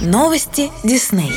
Новости Дисней.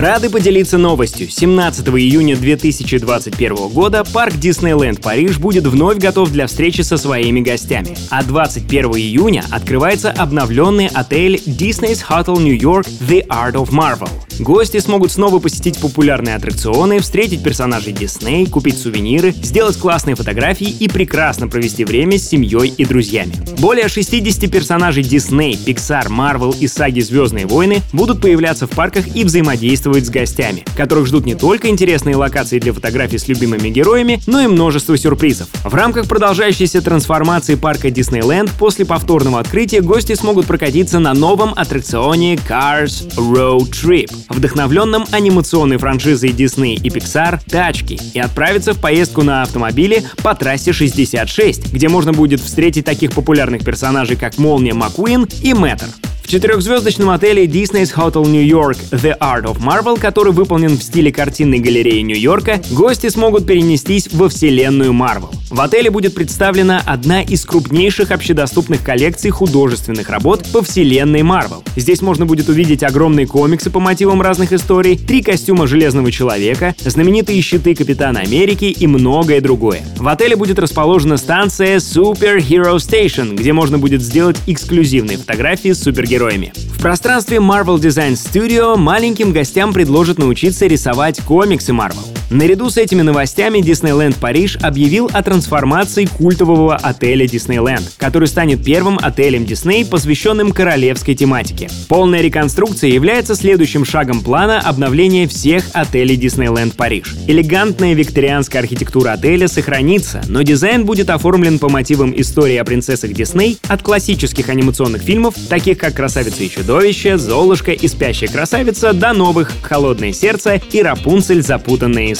Рады поделиться новостью. 17 июня 2021 года парк Диснейленд Париж будет вновь готов для встречи со своими гостями. А 21 июня открывается обновленный отель Disney's Hotel New York The Art of Marvel. Гости смогут снова посетить популярные аттракционы, встретить персонажей Дисней, купить сувениры, сделать классные фотографии и прекрасно провести время с семьей и друзьями. Более 60 персонажей Дисней, Pixar, Marvel и саги «Звездные войны» будут появляться в парках и взаимодействовать с гостями, которых ждут не только интересные локации для фотографий с любимыми героями, но и множество сюрпризов. В рамках продолжающейся трансформации парка Диснейленд после повторного открытия гости смогут прокатиться на новом аттракционе Cars Road Trip вдохновленном анимационной франшизой Disney и Pixar «Тачки» и отправиться в поездку на автомобиле по трассе 66, где можно будет встретить таких популярных персонажей, как Молния Маккуин и Мэттер четырехзвездочном отеле Disney's Hotel New York The Art of Marvel, который выполнен в стиле картинной галереи Нью-Йорка, гости смогут перенестись во вселенную Marvel. В отеле будет представлена одна из крупнейших общедоступных коллекций художественных работ по вселенной Marvel. Здесь можно будет увидеть огромные комиксы по мотивам разных историй, три костюма Железного Человека, знаменитые щиты Капитана Америки и многое другое. В отеле будет расположена станция Super Hero Station, где можно будет сделать эксклюзивные фотографии с супергероями героями. В пространстве Marvel Design Studio маленьким гостям предложат научиться рисовать комиксы Marvel. Наряду с этими новостями Disneyland Париж объявил о трансформации культового отеля Disneyland, который станет первым отелем Disney, посвященным королевской тематике. Полная реконструкция является следующим шагом плана обновления всех отелей Disneyland Париж. Элегантная викторианская архитектура отеля сохранится, но дизайн будет оформлен по мотивам истории о принцессах Дисней от классических анимационных фильмов, таких как «Красавица и чудовище», «Золушка» и «Спящая красавица» до новых «Холодное сердце» и «Рапунцель. Запутанная история».